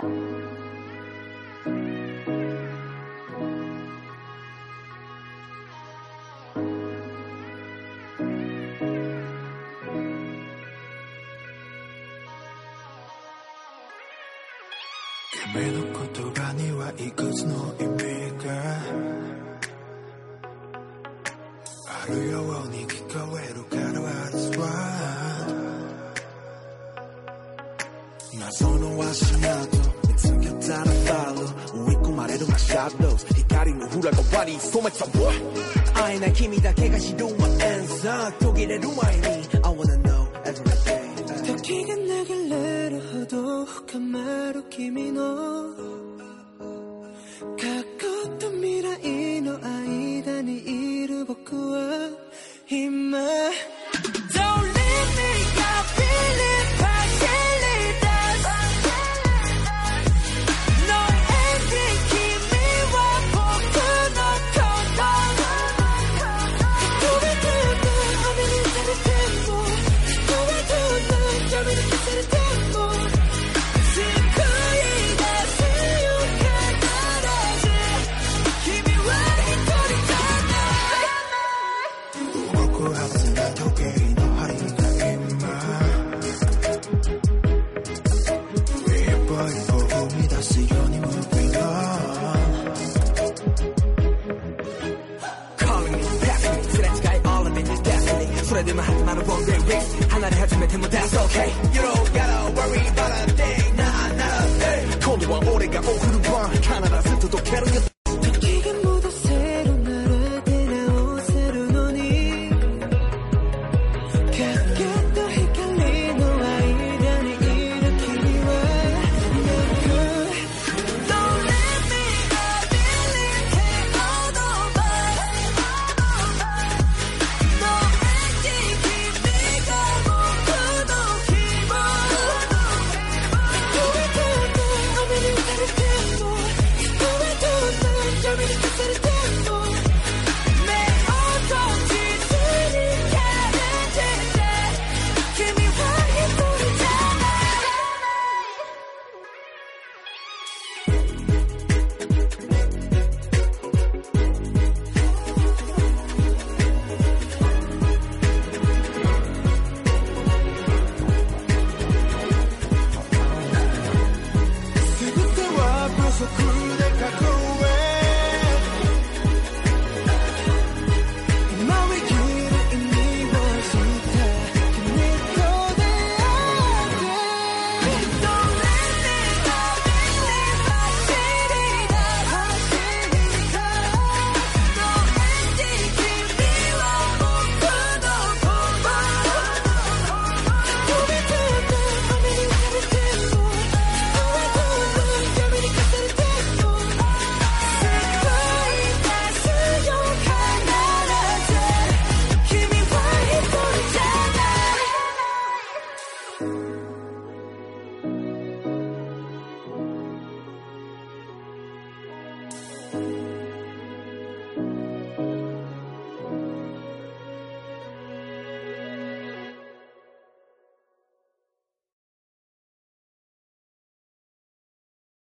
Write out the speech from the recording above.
夢のことにはいくつの意味 sono assegnato Senza fallo, un wicco mare una shadows Hikari no hura ga wari, soma it's a war I na kimi da ke ga shiru ma answer 독일의 루마이니 I wanna know everything 時が流れるほど深まる君の 말들만 하지 말아 one day week 하나를 해주면 되면 that's okay. You don't gotta worry about a thing. Nah not a thing 코드와 오래가 오후는 밤 가나다 스트도 캐롤